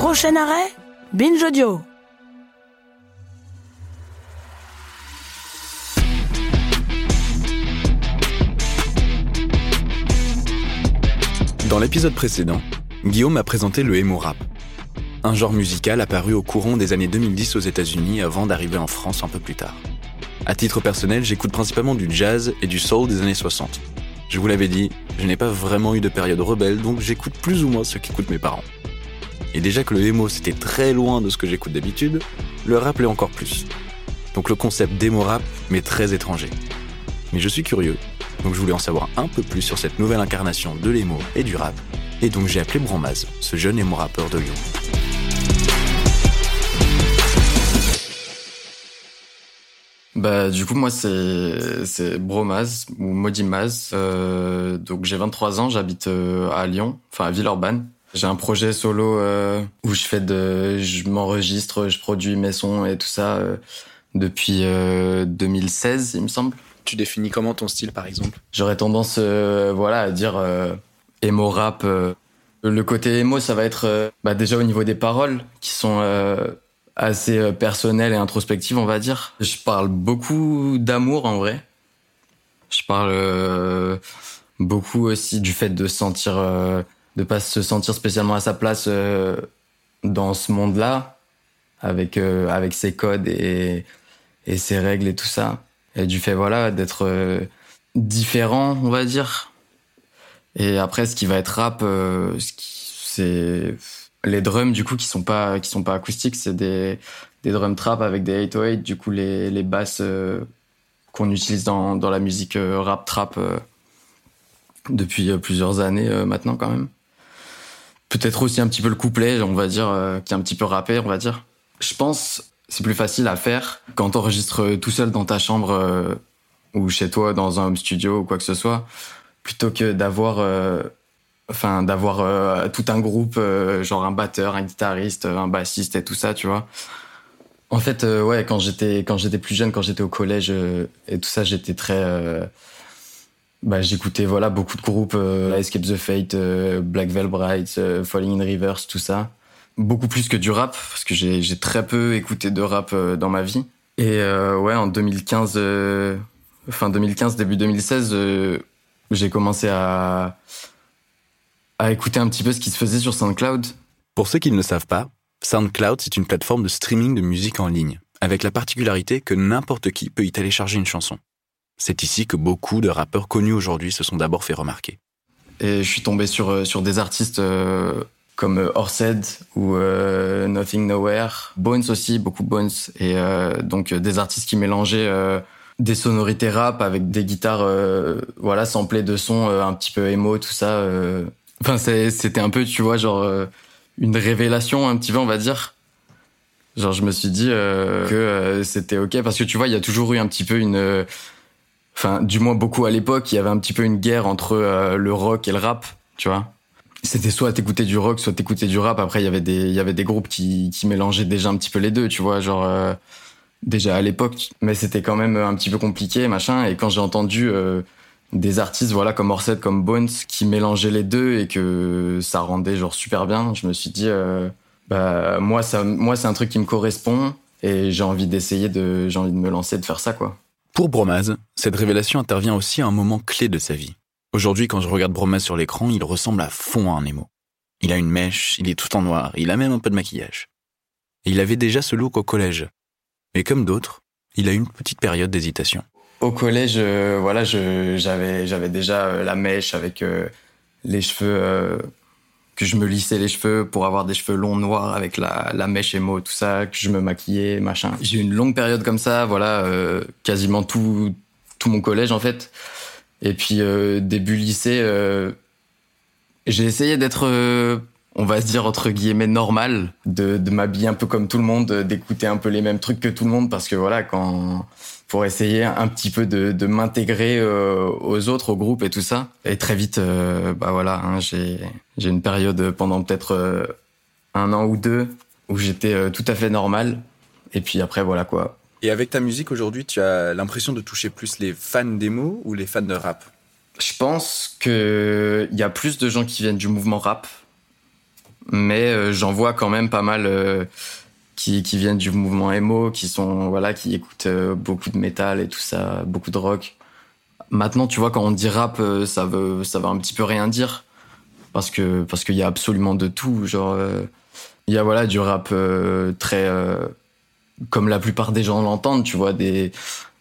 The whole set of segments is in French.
Prochain arrêt, Binge Audio. Dans l'épisode précédent, Guillaume a présenté le emo rap, un genre musical apparu au courant des années 2010 aux États-Unis avant d'arriver en France un peu plus tard. À titre personnel, j'écoute principalement du jazz et du soul des années 60. Je vous l'avais dit, je n'ai pas vraiment eu de période rebelle, donc j'écoute plus ou moins ce qu'écoutent mes parents. Et déjà que le emo c'était très loin de ce que j'écoute d'habitude, le rap l'est encore plus. Donc le concept d'emo rap m'est très étranger. Mais je suis curieux, donc je voulais en savoir un peu plus sur cette nouvelle incarnation de l'emo et du rap. Et donc j'ai appelé Bromaz, ce jeune emo rappeur de Lyon. Bah du coup moi c'est c'est Bromaz ou Modimaz. Euh, donc j'ai 23 ans, j'habite euh, à Lyon, enfin à Villeurbanne. J'ai un projet solo euh, où je fais de je m'enregistre, je produis mes sons et tout ça euh, depuis 2016 il me semble. Tu définis comment ton style par exemple? J'aurais tendance voilà à dire emo rap le côté emo ça va être bah, déjà au niveau des paroles qui sont assez euh, personnelle et introspective, on va dire. Je parle beaucoup d'amour en vrai. Je parle euh, beaucoup aussi du fait de sentir, euh, de pas se sentir spécialement à sa place dans ce monde-là, avec avec ses codes et et ses règles et tout ça, et du fait voilà d'être différent, on va dire. Et après, ce qui va être rap, c'est les drums du coup qui sont pas qui sont pas acoustiques, c'est des des drums trap avec des 808 du coup les les basses euh, qu'on utilise dans dans la musique euh, rap trap euh, depuis plusieurs années maintenant quand même. Peut-être aussi un petit peu le couplet, on va dire qui est un petit peu rappé, on va dire. Je pense c'est plus facile à faire quand t'enregistres tout seul dans ta chambre ou chez toi dans un home studio ou quoi que ce soit plutôt que d'avoir enfin d'avoir euh, tout un groupe euh, genre un batteur un guitariste un bassiste et tout ça tu vois en fait euh, ouais quand j'étais quand j'étais plus jeune quand j'étais au collège et tout ça j'étais très bah j'écoutais voilà beaucoup de groupes Escape the Fate Black Veil Bright Falling in Reverse tout ça beaucoup plus que du rap parce que j'ai j'ai très peu écouté de rap dans ma vie et ouais en 2015 fin 2015 début 2016 j'ai commencé à à écouter un petit peu ce qui se faisait sur SoundCloud. Pour ceux qui ne le savent pas, SoundCloud, c'est une plateforme de streaming de musique en ligne, avec la particularité que n'importe qui peut y télécharger une chanson. C'est ici que beaucoup de rappeurs connus aujourd'hui se sont d'abord fait remarquer. Et je suis tombé sur, euh, sur des artistes euh, comme euh, Orsed ou Nothing Nowhere, Bones aussi, beaucoup Bones, et donc des artistes qui mélangeaient des sonorités rap avec des guitares voilà samplées de sons un petit peu émo tout ça Enfin, c'était un peu, tu vois, genre une révélation un petit peu, on va dire. Genre, je me suis dit que c'était ok parce que tu vois, il y a toujours eu un petit peu une, enfin, du moins beaucoup à l'époque, il y avait un petit peu une guerre entre le rock et le rap, tu vois. C'était soit t'écoutais du rock, soit t'écoutais du rap. Après, il y avait des, il y avait des groupes qui, qui mélangeaient déjà un petit peu les deux, tu vois, genre déjà à l'époque. Mais c'était quand même un petit peu compliqué, machin. Et quand j'ai entendu des artistes voilà comme Orsett comme Bones qui mélangeaient les deux et que ça rendait genre super bien je me suis dit euh, bah moi ça moi c'est un truc qui me correspond et j'ai envie d'essayer de j'ai envie de me lancer de faire ça quoi pour Bromaz cette révélation intervient aussi à un moment clé de sa vie. Aujourd'hui quand je regarde Bromaz sur l'écran il ressemble à fond à un émo. Il a une mèche il est tout en noir il a même un peu de maquillage. Il avait déjà ce look au collège. Mais comme d'autres il a eu une petite période d'hésitation. Au collège, euh, voilà, j'avais j'avais déjà euh, la mèche avec euh, les cheveux que je me lissais les cheveux pour avoir des cheveux longs noirs avec la, la mèche émo, tout ça, que je me maquillais, machin. J'ai eu une longue période comme ça, voilà, quasiment tout tout mon collège en fait. Et puis début lycée, j'ai essayé d'être on va se dire entre guillemets normal, de, de m'habiller un peu comme tout le monde, d'écouter un peu les mêmes trucs que tout le monde, parce que voilà, quand pour essayer un petit peu de, de m'intégrer euh, aux autres, au groupe et tout ça. Et très vite, euh, bah voilà, hein, j'ai j'ai une période pendant peut-être euh, un an ou deux où j'étais tout à fait normal. Et puis après, voilà quoi. Et avec ta musique aujourd'hui, tu as l'impression de toucher plus les fans d'émo ou les fans de rap? Je pense que il y a plus de gens qui viennent du mouvement rap mais euh, j'en vois quand même pas mal euh, qui, qui, viennent du mouvement emo, qui sont voilà, qui écoutent euh, beaucoup de métal et tout ça, beaucoup de rock. Maintenant, tu vois, quand on dit rap, ça veut ça veut un petit peu rien dire parce que parce qu'il y a absolument de tout. Genre, il y a voilà du rap très comme la plupart des gens l'entendent, tu vois, des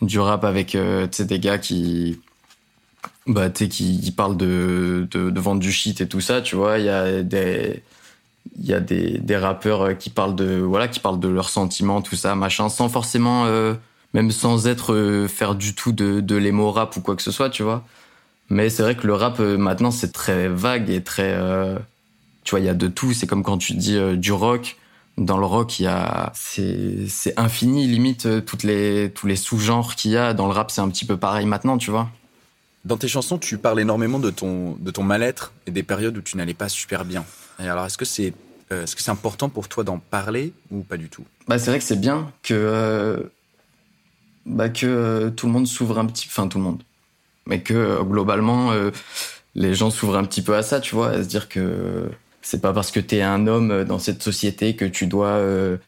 du rap avec des gars qui bah qui, qui parlent de, de, de vendre du shit et tout ça, tu vois, il y a des il y a des, des rappeurs euh, qui parlent de voilà qui parlent de leurs sentiments tout ça machin sans forcément euh, même sans être euh, faire du tout de de l'émo rap ou quoi que ce soit tu vois. Mais c'est vrai que le rap maintenant c'est très vague et très tu vois il y a de tout. C'est comme quand tu dis du rock. Dans le rock il y a c'est c'est infini limite toutes les tous les sous-genres qu'il y a. Dans le rap c'est un petit peu pareil maintenant tu vois. Dans tes chansons tu parles énormément de ton de ton mal-être et des périodes où tu n'allais pas super bien alors est-ce que c'est euh, est-ce que c'est important pour toi d'en parler ou pas du tout? Bah, C'est vrai que c'est bien que, euh, bah, que euh, tout le monde s'ouvre un petit... Enfin, tout le monde. Mais que globalement, les gens s'ouvrent un petit peu à ça, tu vois, à se dire que c'est pas parce que t'es un homme dans cette société que tu dois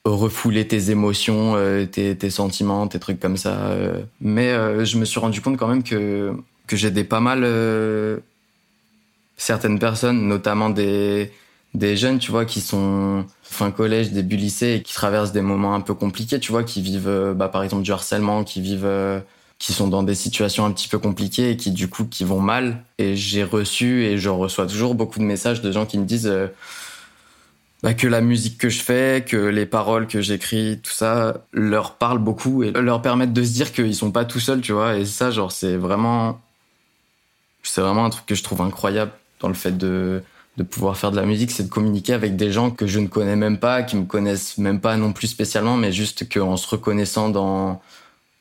refouler tes émotions, tes, tes, sentiments, tes trucs comme ça. Mais je me suis rendu compte quand même que, que j'aidais pas mal certaines personnes, notamment des des jeunes, tu vois, qui sont fin collège, début lycée et qui traversent des moments un peu compliqués, tu vois, qui vivent, euh, bah, par exemple, du harcèlement, qui vivent, euh, qui sont dans des situations un petit peu compliquées et qui, du coup, qui vont mal. Et j'ai reçu et je reçois toujours beaucoup de messages de gens qui me disent euh, bah, que la musique que je fais, que les paroles que j'écris, tout ça, leur parlent beaucoup et leur permettent de se dire qu'ils sont pas tout seuls, tu vois. Et ça, genre, c'est vraiment, c'est vraiment un truc que je trouve incroyable dans le fait de, de pouvoir faire de la musique, c'est de communiquer avec des gens que je ne connais même pas, qui me connaissent même pas non plus spécialement, mais juste qu'en se reconnaissant dans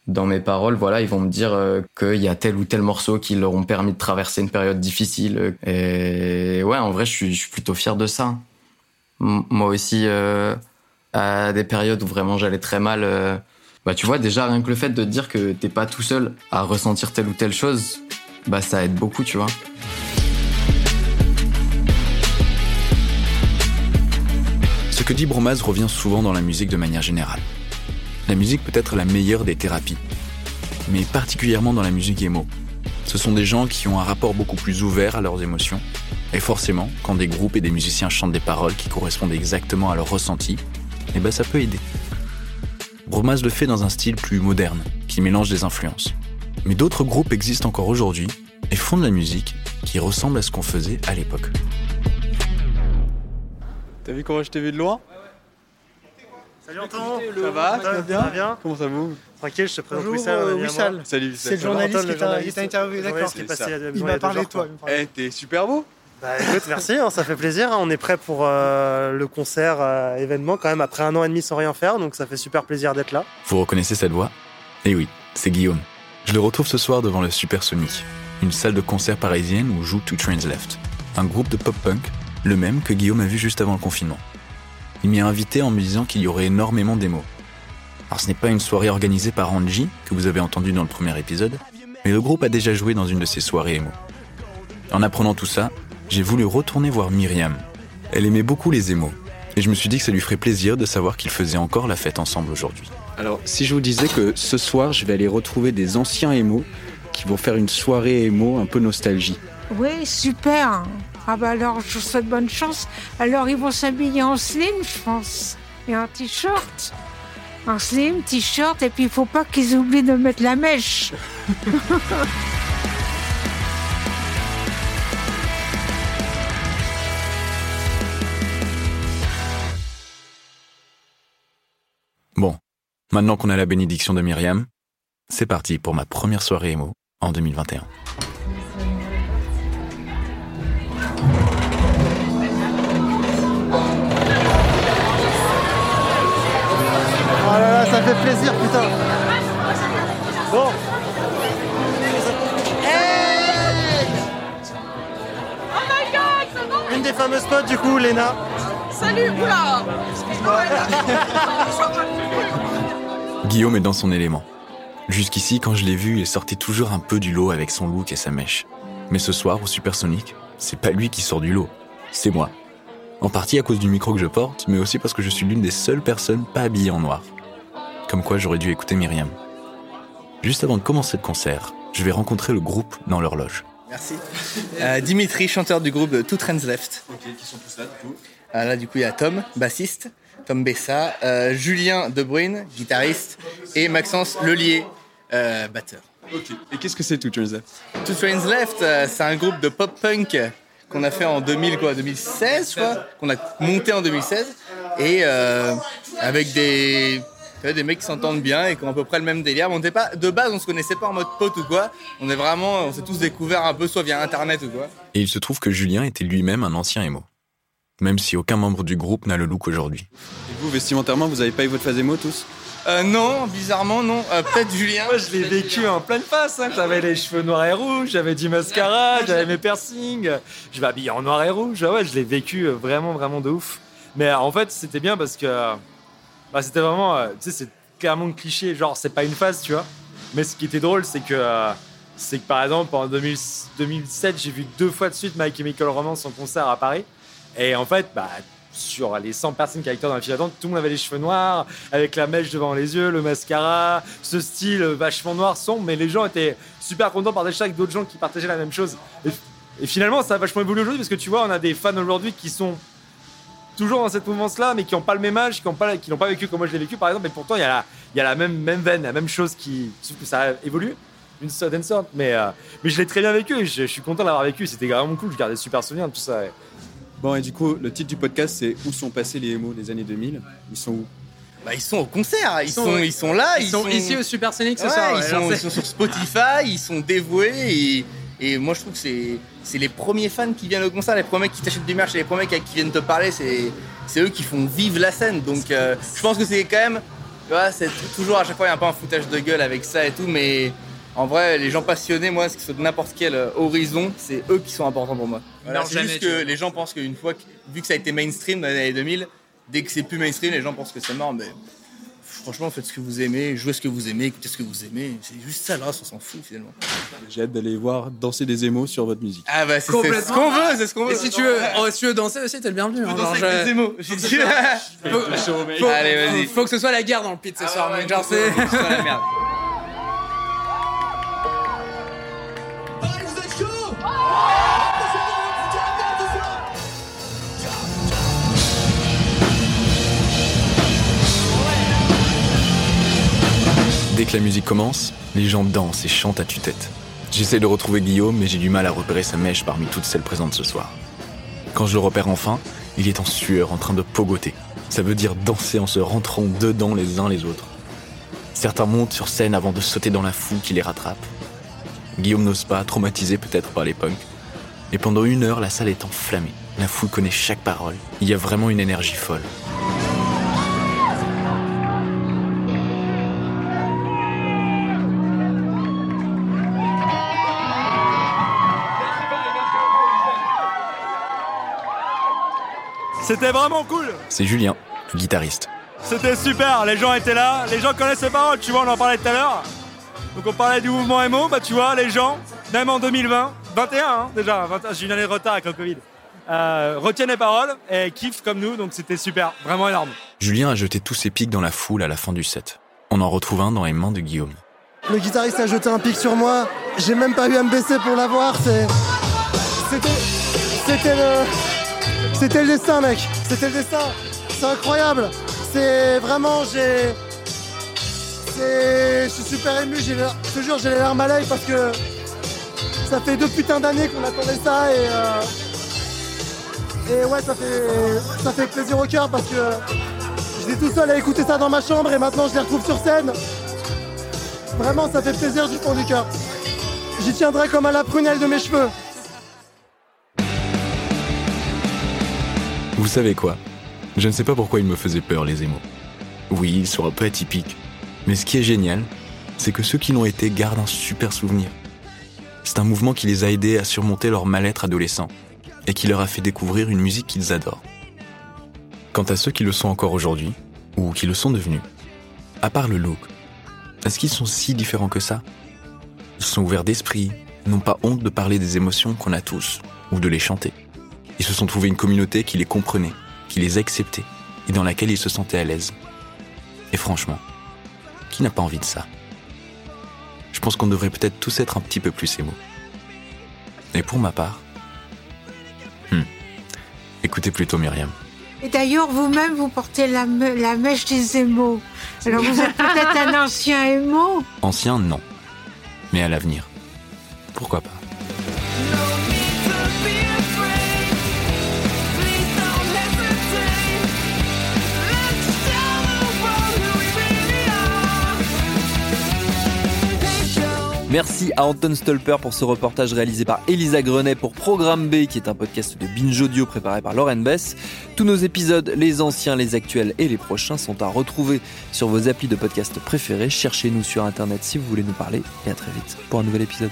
dans mes paroles, voilà, ils vont me dire euh, qu'il y a tel ou tel morceau qui leur ont permis de traverser une période difficile. Et ouais, en vrai, je suis, plutôt fier de ça. moi aussi, euh, à des périodes où vraiment j'allais très mal, euh, bah tu vois, déjà rien que le fait de dire que t'es pas tout seul à ressentir telle ou telle chose, bah ça aide beaucoup, tu vois. Que dit Bromaz revient souvent dans la musique de manière générale. La musique peut être la meilleure des thérapies, mais particulièrement dans la musique emo. Ce sont des gens qui ont un rapport beaucoup plus ouvert à leurs émotions, et forcément, quand des groupes et des musiciens chantent des paroles qui correspondent exactement à leur ressenti, eh ben ça peut aider. Bromaz le fait dans un style plus moderne, qui mélange des influences. Mais d'autres groupes existent encore aujourd'hui et font de la musique qui ressemble à ce qu'on faisait à l'époque. T'as vu comment je t'ai vu de loin Salut Antoine Ça va Ça va bien, bien Comment ça va Tranquille, je te présente Bonjour, Wissal. euh, Wissal. Salut C'est le journaliste qui t'a interviewé, d'accord. Il m'a parlé de toi. Eh, t'es super beau bah écoute, merci, hein, ça fait plaisir. Hein. On est prêt pour euh, le concert euh, événement quand même après un an et demi sans rien faire, donc ça fait super plaisir d'être là. Vous reconnaissez cette voix? Eh oui, c'est Guillaume. Je le retrouve ce soir devant le Super Sonic, une salle de concert parisienne où joue Two Trains Left, un groupe de pop-punk le même que Guillaume a vu juste avant le confinement. Il m'y a invité en me disant qu'il y aurait énormément d'émo. Alors ce n'est pas une soirée organisée par Angie, que vous avez entendu dans le premier épisode, mais le groupe a déjà joué dans une de ces soirées émo. En apprenant tout ça, j'ai voulu retourner voir Myriam. Elle aimait beaucoup les émos, et je me suis dit que ça lui ferait plaisir de savoir qu'ils faisaient encore la fête ensemble aujourd'hui. Alors, si je vous disais que ce soir, je vais aller retrouver des anciens émos qui vont faire une soirée émo un peu nostalgie. Oui, super ah bah alors, je vous souhaite bonne chance. Alors, ils vont s'habiller en slim, je pense. Et en t-shirt. En slim, t-shirt, et puis il faut pas qu'ils oublient de mettre la mèche. Bon, maintenant qu'on a la bénédiction de Myriam, c'est parti pour ma première soirée émo en 2021. Plaisir, putain. Bon. Hey Une des fameuses potes du coup, Léna. Salut, oula Guillaume est dans son élément. Jusqu'ici, quand je l'ai vu, il sortait toujours un peu du lot avec son look et sa mèche. Mais ce soir, au Supersonic, c'est pas lui qui sort du lot, c'est moi. En partie à cause du micro que je porte, mais aussi parce que je suis l'une des seules personnes pas habillées en noir. Comme quoi j'aurais dû écouter Myriam. Juste avant de commencer le concert, je vais rencontrer le groupe dans leur loge. Merci. Euh, Dimitri, chanteur du groupe Two Trends Left. Ok, qui sont tous là du coup Euh, là, du coup, il y a Tom, bassiste, Tom Bessa, euh, Julien De Bruyne, guitariste, et Maxence Lelier, euh, batteur. Ok. Et qu'est-ce que c'est tout Turns Left Two Trains Left, euh, c'est un groupe de pop-punk qu'on a fait en 2000, quoi, 2016, je crois, qu'on a monté en 2016, et euh, avec des, vois, des mecs qui s'entendent bien et qui ont à peu près le même délire. Mais on était pas, de base, on se connaissait pas en mode pote ou quoi. On est vraiment, on s'est tous découverts un peu soit via Internet ou quoi. Et il se trouve que Julien était lui-même un ancien émo. Même si aucun membre du groupe n'a le look aujourd'hui. Et vous, vestimentairement, vous avez pas eu votre phase émo tous? Euh, non, bizarrement, non. Euh, Peut-être Julien. Moi, je l'ai vécu en pleine face. hein. J'avais les cheveux noirs et rouges, j'avais du mascara, j'avais mes piercings. Je m'habillais en noir et rouge. Ouais, je l'ai vécu vraiment, vraiment de ouf. Mais euh, en fait, c'était bien parce que euh, bah, c'était vraiment, euh, tu sais, c'est clairement le cliché. Genre, c'est pas une phase, tu vois. Mais ce qui était drôle, c'est que, euh, que par exemple, en 2000 2007, j'ai vu deux fois de suite My Chemical Romance en concert à Paris. Et en fait, bah, sur les 100 personnes qui étaient dans la file d'attente, tout le monde avait les cheveux noirs, avec la mèche devant les yeux, le mascara, ce style vachement noir, sombre, mais les gens étaient super contents par ça avec d'autres gens qui partageaient la même chose. Et, et finalement, ça a vachement évolué aujourd'hui parce que tu vois, on a des fans aujourd'hui qui sont toujours dans cette mouvance-là, mais qui n'ont pas le même âge, qui n'ont pas, qui pas vécu comme moi je l'ai vécu, par exemple, et pourtant il y a la, il y a la même, même veine, la même chose qui. Sauf que ça a évolué d'une certaine sorte, mais, euh, mais je l'ai très bien vécu et je, je suis content de l'avoir vécu, c'était vraiment cool, je gardais de super souvenirs de tout ça. Bon, et du coup, le titre du podcast, c'est Où sont passés les émos des années 2000 Ils sont où? Bah, ils sont au concert, ils, sont- sont, ils sont là, Ils sont ici au Supersonic ce Ouais, soir. ils, ouais, sont, ils sur Spotify, ils sont dévoués et, et moi je trouve que c'est les premiers fans qui viennent au concert, les premiers qui t'achètent du merch les premiers qui, qui viennent te parler, c'est eux qui font vivre la scène. Donc euh, je pense que c'est quand même, tu vois, c'est toujours à chaque fois il y a un peu un foutage de gueule avec ça et tout, mais en vrai les gens passionnés, moi, ce qui soit de n'importe quel euh, horizon, c'est eux qui sont importants pour moi. Voilà, Non, c'est juste que les gens pensent qu'une fois, que- vu que ça a été mainstream dans les années 2000, dès que c'est plus mainstream, les gens pensent que c'est mort, mais franchement, faites ce que vous aimez, jouez ce que vous aimez, écoutez ce que vous aimez. C'est juste ça, le reste, on s'en fout finalement. J'ai hâte d'aller voir danser des émos sur votre musique. Ah bah, c'est c'est ce qu'on veut, c'est ce qu'on veut. Et si tu veux, oh, si tu veux danser aussi, t'es le bienvenu. hein, genre, danser avec je- des émos, j'ai dit. Faut- Allez, vas-y. Faut que ce soit la guerre dans le pit ce soir. ouais, genre, faut- c'est- faut que ce soit la merde. Dès que la musique commence, les gens dansent et chantent à tue-tête. J'essaie de retrouver Guillaume, mais j'ai du mal à repérer sa mèche parmi toutes celles présentes ce soir. Quand je le repère enfin, il est en sueur, en train de pogoter. Ça veut dire danser en se rentrant dedans les uns les autres. Certains montent sur scène avant de sauter dans la foule qui les rattrape. Guillaume n'ose pas, traumatisé peut-être par les punks. Pendant une heure, la salle est enflammée. La foule connaît chaque parole. Il y a vraiment une énergie folle. C'était vraiment cool C'est Julien, le guitariste. C'était super, les gens étaient là, les gens connaissent les paroles, tu vois, on en parlait tout à l'heure. Donc on parlait du mouvement MO, bah tu vois, les gens, même en 2020, 21 hein, déjà, 21, j'ai une année de retard avec le Covid, euh, retiennent les paroles et kiffent comme nous, donc c'était super, vraiment énorme. Julien a jeté tous ses pics dans la foule à la fin du set. On en retrouve un dans les mains de Guillaume. Le guitariste a jeté un pic sur moi. J'ai même pas eu à me baisser pour l'avoir. C'est. C'était. C'était le. C'était le destin, mec. C'était le destin. C'est incroyable. C'est vraiment. J'ai. C'est. Je suis super ému. Je te jure, j'ai les larmes à l'œil parce que. Ça fait deux putains d'années qu'on attendait ça et. euh, Et ouais, ça fait. Ça fait plaisir au cœur parce que. J'étais tout seul à écouter ça dans ma chambre et maintenant je les retrouve sur scène. Vraiment, ça fait plaisir du fond du cœur. J'y tiendrai comme à la prunelle de mes cheveux. Vous savez quoi? Je ne sais pas pourquoi ils me faisaient peur, les émos. Oui, ils sont un peu atypiques. Mais ce qui est génial, c'est que ceux qui l'ont été gardent un super souvenir. C'est un mouvement qui les a aidés à surmonter leur mal-être adolescent et qui leur a fait découvrir une musique qu'ils adorent. Quant à ceux qui le sont encore aujourd'hui, ou qui le sont devenus, à part le look, est-ce qu'ils sont si différents que ça? Ils sont ouverts d'esprit, n'ont pas honte de parler des émotions qu'on a tous, ou de les chanter. Ils se sont trouvés une communauté qui les comprenait, qui les acceptait, et dans laquelle ils se sentaient à l'aise. Et franchement, qui n'a pas envie de ça? Je pense qu'on devrait peut-être tous être un petit peu plus émo. Et pour ma part, hmm, écoutez plutôt Myriam. Et d'ailleurs, vous-même, vous portez la, me- la mèche des émaux. Alors vous êtes peut-être un ancien émo Ancien, non. Mais à l'avenir, pourquoi pas? Merci à Anton Stolper pour ce reportage réalisé par Elisa Grenet pour Programme B, qui est un podcast de Binge Audio préparé par Lauren Bess. Tous nos épisodes, les anciens, les actuels et les prochains, sont à retrouver sur vos applis de podcast préférés. Cherchez-nous sur Internet si vous voulez nous parler. Et à très vite pour un nouvel épisode.